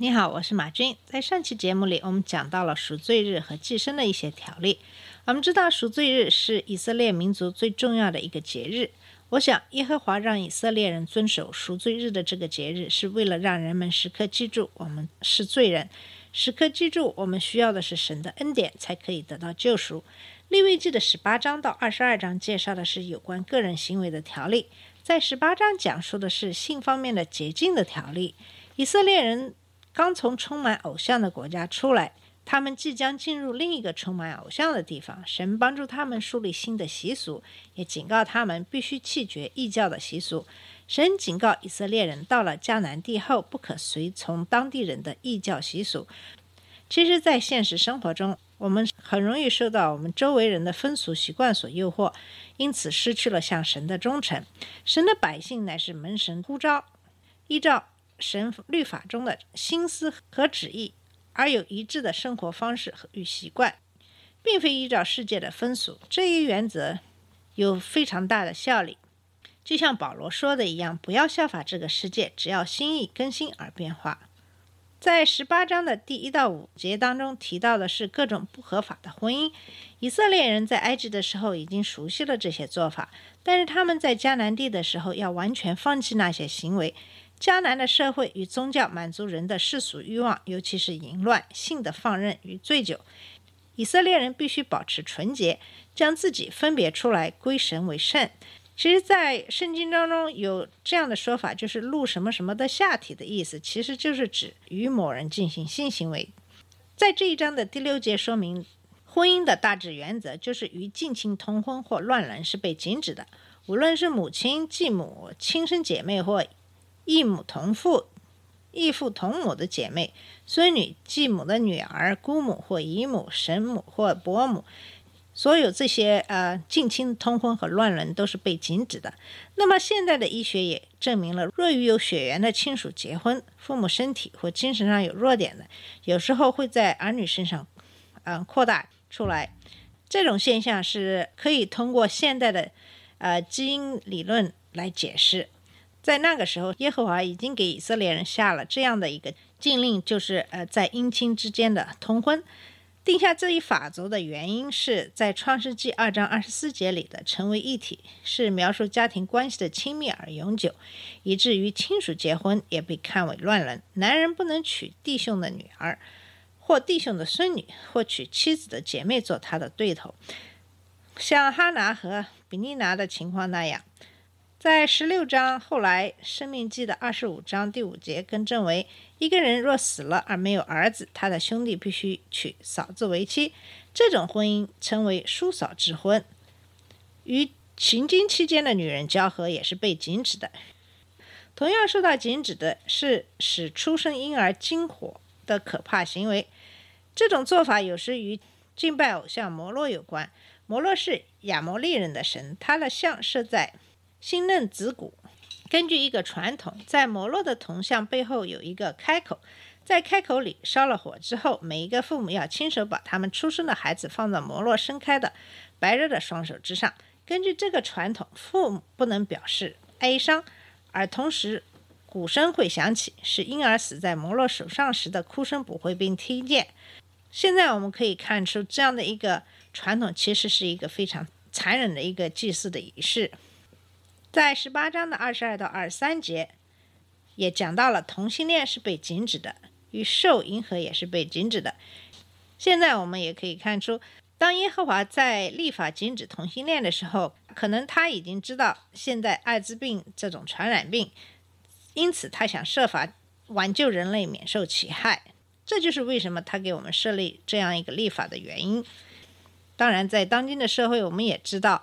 你好，我是马军。在上期节目里，我们讲到了赎罪日和祭牲的一些条例。我们知道赎罪日是以色列民族最重要的一个节日。我想，耶和华让以色列人遵守赎罪日的这个节日，是为了让人们时刻记住我们是罪人，时刻记住我们需要的是神的恩典，才可以得到救赎。利未记的十八章到二十二章介绍的是有关个人行为的条例，在十八章讲述的是性方面的洁净的条例。以色列人刚从充满偶像的国家出来，他们即将进入另一个充满偶像的地方。神帮助他们树立新的习俗，也警告他们必须弃绝异教的习俗。神警告以色列人，到了迦南地后，不可随从当地人的异教习俗。其实，在现实生活中，我们很容易受到我们周围人的风俗习惯所诱惑，因此失去了向神的忠诚。神的百姓乃是门神呼召，依照神律法中的心思和旨意，而有一致的生活方式和与习惯，并非依照世界的风俗。这一原则有非常大的效力。就像保罗说的一样，不要效法这个世界，只要心意更新而变化。在十八章的第一到五节当中提到的是各种不合法的婚姻。以色列人在埃及的时候已经熟悉了这些做法，但是他们在迦南地的时候要完全放弃那些行为。迦南的社会与宗教满足人的世俗欲望，尤其是淫乱、性的放任与醉酒。以色列人必须保持纯洁，将自己分别出来归神为圣。其实，在圣经当中有这样的说法，就是“露什么什么的下体”的意思，其实就是指与某人进行性行为。在这一章的第六节说明，婚姻的大致原则就是与近亲通婚或乱伦是被禁止的，无论是母亲、继母、亲生姐妹或异母同父、异父同母的姐妹、孙女、继母的女儿、姑母或姨母、婶母或伯母。所有这些呃近亲通婚和乱伦都是被禁止的。那么现在的医学也证明了，若与有血缘的亲属结婚，父母身体或精神上有弱点的，有时候会在儿女身上，嗯、扩大出来。这种现象是可以通过现代的呃基因理论来解释。在那个时候，耶和华已经给以色列人下了这样的一个禁令，就是呃在姻亲之间的通婚。定下这一法则的原因是在创世纪二章二十四节里的“成为一体”，是描述家庭关系的亲密而永久，以至于亲属结婚也被看为乱伦。男人不能娶弟兄的女儿，或弟兄的孙女，或娶妻子的姐妹做他的对头，像哈拿和比利拿的情况那样。在十六章后来，《生命记》的二十五章第五节更正为：一个人若死了而没有儿子，他的兄弟必须娶嫂子为妻。这种婚姻称为叔嫂之婚。与行经期间的女人交合也是被禁止的。同样受到禁止的是使出生婴儿惊火的可怕行为。这种做法有时与敬拜偶像摩洛有关。摩洛是亚摩利人的神，他的像设在新嫩子骨。根据一个传统，在摩洛的铜像背后有一个开口，在开口里烧了火之后，每一个父母要亲手把他们出生的孩子放在摩洛伸开的白热的双手之上。根据这个传统，父母不能表示哀伤，而同时鼓声会响起，使婴儿死在摩洛手上时的哭声不会被听见。现在我们可以看出，这样的一个传统其实是一个非常残忍的一个祭祀的仪式。在十八章的二十二到二十三节，也讲到了同性恋是被禁止的，与兽迎合也是被禁止的。现在我们也可以看出，当耶和华在立法禁止同性恋的时候，可能他已经知道现在艾滋病这种传染病，因此他想设法挽救人类免受其害。这就是为什么他给我们设立这样一个立法的原因。当然，在当今的社会，我们也知道。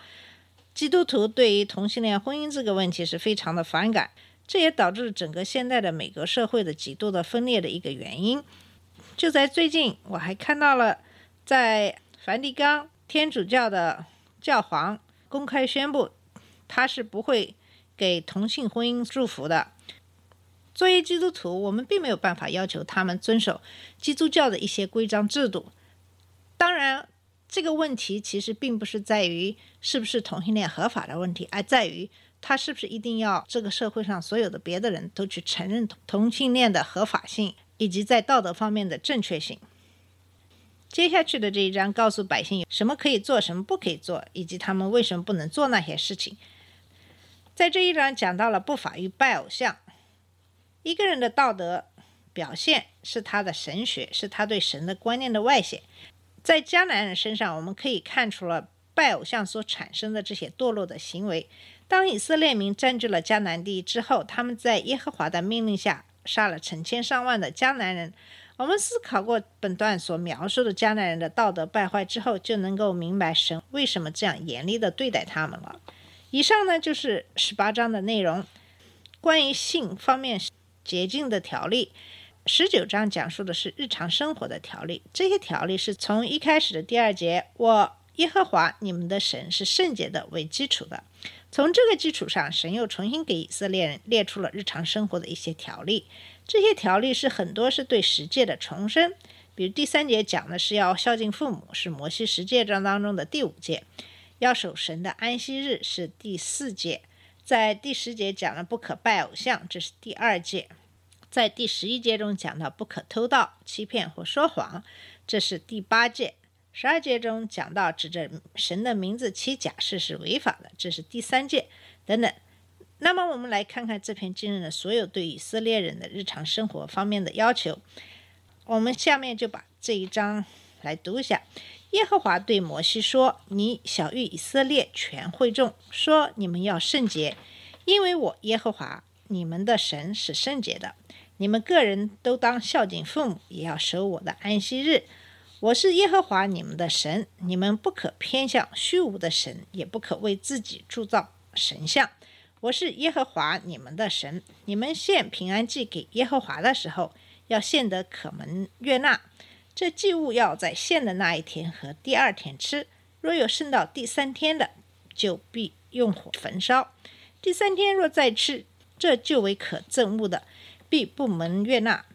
基督徒对于同性恋婚姻这个问题是非常的反感，这也导致整个现代的美国社会的极度的分裂的一个原因。就在最近，我还看到了在梵蒂冈天主教的教皇公开宣布，他是不会给同性婚姻祝福的。作为基督徒，我们并没有办法要求他们遵守基督教的一些规章制度。当然，这个问题其实并不是在于是不是同性恋合法的问题，而在于他是不是一定要这个社会上所有的别的人都去承认同性恋的合法性以及在道德方面的正确性。接下去的这一章告诉百姓什么可以做，什么不可以做，以及他们为什么不能做那些事情。在这一章讲到了不法与拜偶像。一个人的道德表现是他的神学，是他对神的观念的外显。在迦南人身上，我们可以看出了拜偶像所产生的这些堕落的行为。当以色列民占据了迦南地之后，他们在耶和华的命令下杀了成千上万的迦南人。我们思考过本段所描述的迦南人的道德败坏之后，就能够明白神为什么这样严厉地对待他们了。以上呢就是十八章的内容，关于性方面。洁净的条例，十九章讲述的是日常生活的条例。这些条例是从一开始的第二节“我耶和华你们的神是圣洁的”为基础的。从这个基础上，神又重新给以色列人列出了日常生活的一些条例。这些条例是很多是对十诫的重申。比如第三节讲的是要孝敬父母，是摩西十诫章当中的第五诫；要守神的安息日是第四诫。在第十节讲了不可拜偶像，这是第二诫；在第十一节中讲到不可偷盗、欺骗或说谎，这是第八戒；十二节中讲到指着神的名字起假誓是违法的，这是第三戒等等。那么我们来看看这篇经文的所有对以色列人的日常生活方面的要求。我们下面就把这一章来读一下。耶和华对摩西说：“你小谕以色列全会众说：你们要圣洁，因为我耶和华你们的神是圣洁的。你们个人都当孝敬父母，也要守我的安息日。我是耶和华你们的神，你们不可偏向虚无的神，也不可为自己铸造神像。我是耶和华你们的神。你们献平安祭给耶和华的时候，要献得可蒙悦纳。”这祭物要在献的那一天和第二天吃，若有剩到第三天的，就必用火焚烧。第三天若再吃，这就为可憎物的，必不蒙悦纳。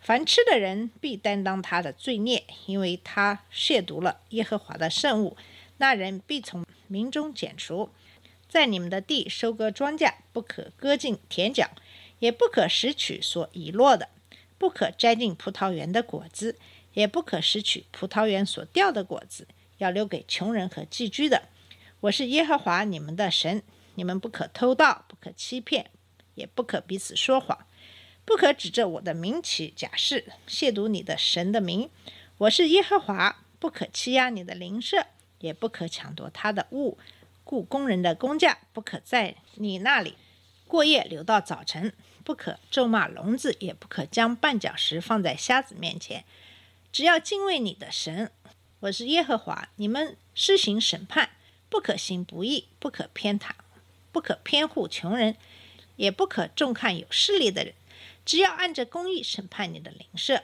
凡吃的人必担当他的罪孽，因为他亵渎了耶和华的圣物。那人必从民中剪除，在你们的地收割庄稼，不可割尽田角，也不可拾取所遗落的，不可摘尽葡萄园的果子。也不可拾取葡萄园所掉的果子，要留给穷人和寄居的。我是耶和华你们的神，你们不可偷盗，不可欺骗，也不可彼此说谎，不可指着我的名起假誓，亵渎你的神的名。我是耶和华，不可欺压你的邻舍，也不可抢夺他的物，雇工人的工价不可在你那里过夜留到早晨，不可咒骂聋子，也不可将绊脚石放在瞎子面前。只要敬畏你的神，我是耶和华。你们施行审判，不可行不义，不可偏袒，不可偏护穷人，也不可重看有势力的人。只要按着公义审判你的邻舍，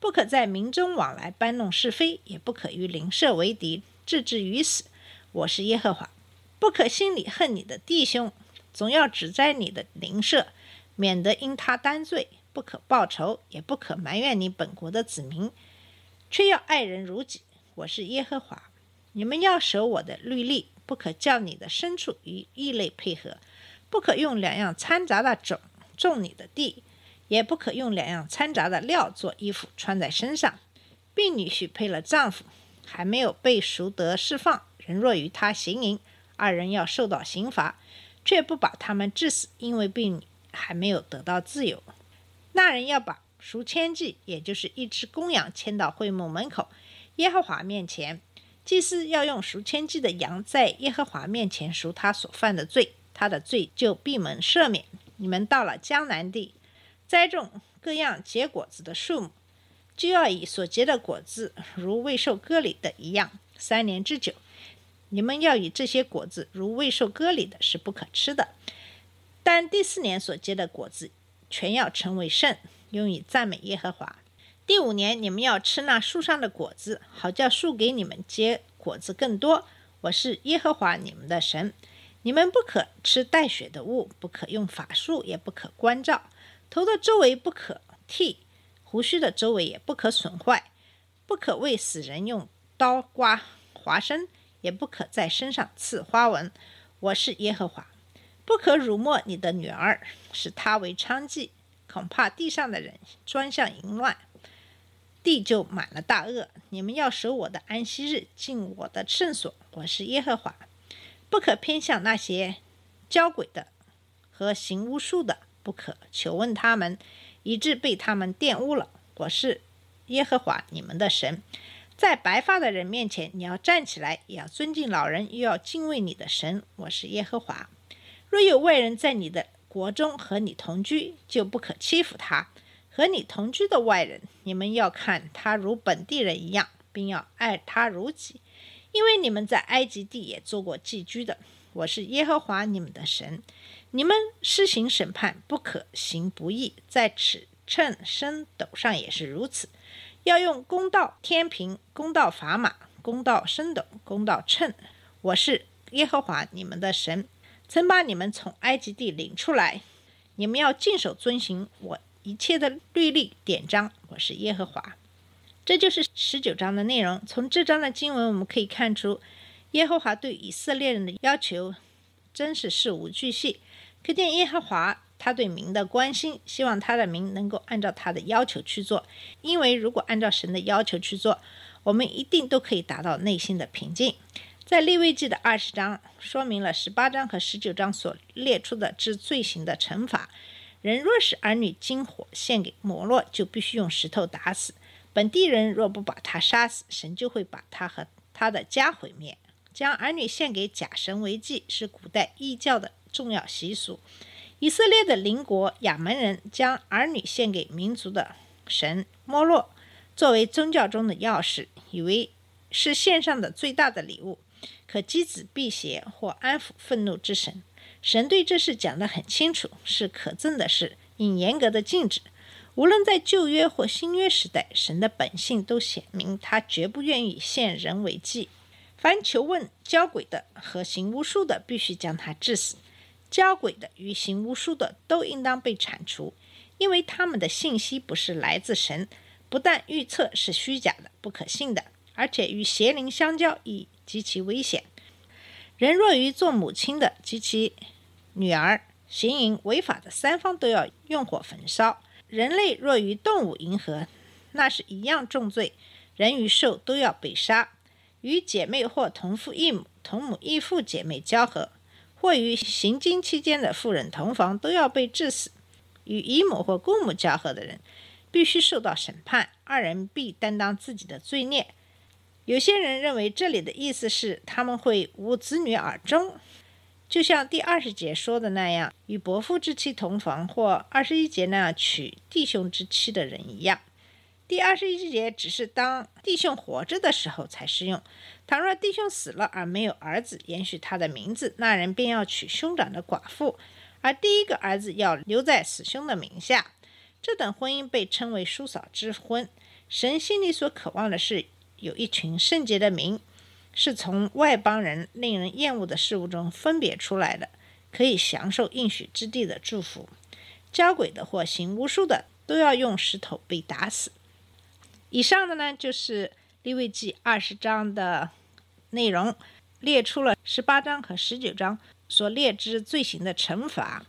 不可在民中往来搬弄是非，也不可与邻舍为敌，置之于死。我是耶和华。不可心里恨你的弟兄，总要指摘你的邻舍，免得因他担罪。不可报仇，也不可埋怨你本国的子民。却要爱人如己。我是耶和华，你们要守我的律例，不可叫你的牲畜与异类配合，不可用两样掺杂的种种你的地，也不可用两样掺杂的料做衣服穿在身上。婢女许配了丈夫，还没有被赎得释放，人若与他行淫，二人要受到刑罚，却不把他们致死，因为婢女还没有得到自由。那人要把。赎千祭，也就是一只公羊牵到会幕门口，耶和华面前，祭司要用赎千祭的羊在耶和华面前赎他所犯的罪，他的罪就闭门赦免。你们到了江南地，栽种各样结果子的树木，就要以所结的果子如未受割礼的一样，三年之久。你们要以这些果子如未受割礼的，是不可吃的。但第四年所结的果子，全要成为圣。用以赞美耶和华，第五年，你们要吃那树上的果子，好叫树给你们结果子更多。我是耶和华你们的神。你们不可吃带血的物，不可用法术，也不可关照。头的周围不可剃，胡须的周围也不可损坏。不可为死人用刀刮划身，也不可在身上刺花纹。我是耶和华。不可辱没你的女儿，使她为娼妓，恐怕地上的人专向淫乱，地就满了大恶。你们要守我的安息日，进我的圣所。我是耶和华。不可偏向那些交鬼的和行巫术的，不可求问他们，以致被他们玷污了。我是耶和华你们的神。在白发的人面前，你要站起来，也要尊敬老人，又要敬畏你的神。我是耶和华。若有外人在你的国中和你同居，就不可欺负他。和你同居的外人，你们要看他如本地人一样，并要爱他如己。因为你们在埃及地也做过寄居的，我是耶和华你们的神。你们施行审判，不可行不义，在尺秤升斗上也是如此，要用公道天平、公道砝码、公道升斗、公道秤。我是耶和华你们的神，曾把你们从埃及地领出来，你们要尽守遵行我一切的律例典章。我是耶和华。这就是十九章的内容。从这章的经文，我们可以看出，耶和华对以色列人的要求真是事无巨细。可见耶和华他对民的关心，希望他的民能够按照他的要求去做。因为如果按照神的要求去做，我们一定都可以达到内心的平静。在利未记的二十章说明了十八章和十九章所列出的治罪行的惩罚。人若是儿女金火献给摩洛，就必须用石头打死。本地人若不把他杀死，神就会把他和他的家毁灭。将儿女献给假神为祭，是古代异教的重要习俗。以色列的邻国亚门人将儿女献给民族的神摩洛，作为宗教中的钥匙，以为是献上的最大的礼物，可击子辟邪或安抚愤怒之神。神对这事讲得很清楚，是可憎的事，应严格的禁止。无论在旧约或新约时代，神的本性都显明，他绝不愿意献人为祭。凡求问交鬼的和行巫术的，必须将他治死；交鬼的与行巫术的都应当被铲除，因为他们的信息不是来自神，不但预测是虚假的、不可信的，而且与邪灵相交亦极其危险。人若与做母亲的及其女儿行淫违法的，三方都要用火焚烧。人类若与动物迎合，那是一样重罪。人与兽都要被杀。与姐妹或同父异母、同母异父姐妹交合，或与行经期间的妇人同房，都要被致死。与姨母或姑母交合的人，必须受到审判，二人必担当自己的罪孽。有些人认为这里的意思是他们会无子女而终。就像第二十节说的那样，与伯父之妻同房，或二十一节那样娶弟兄之妻的人一样。第二十一节只是当弟兄活着的时候才适用。倘若弟兄死了而没有儿子延续他的名字，那人便要娶兄长的寡妇，而第一个儿子要留在死兄的名下。这等婚姻被称为叔嫂之婚。神心里所渴望的是有一群圣洁的民。是从外邦人令人厌恶的事物中分别出来的，可以享受应许之地的祝福。交鬼的或行巫术的，都要用石头被打死。以上的呢，就是立位记二十章的内容，列出了十八章和十九章所列之罪行的惩罚。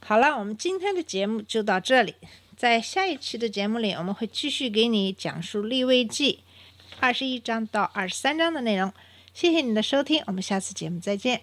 好了，我们今天的节目就到这里，在下一期的节目里，我们会继续给你讲述立位记。二十一章到二十三章的内容，谢谢你的收听，我们下次节目再见。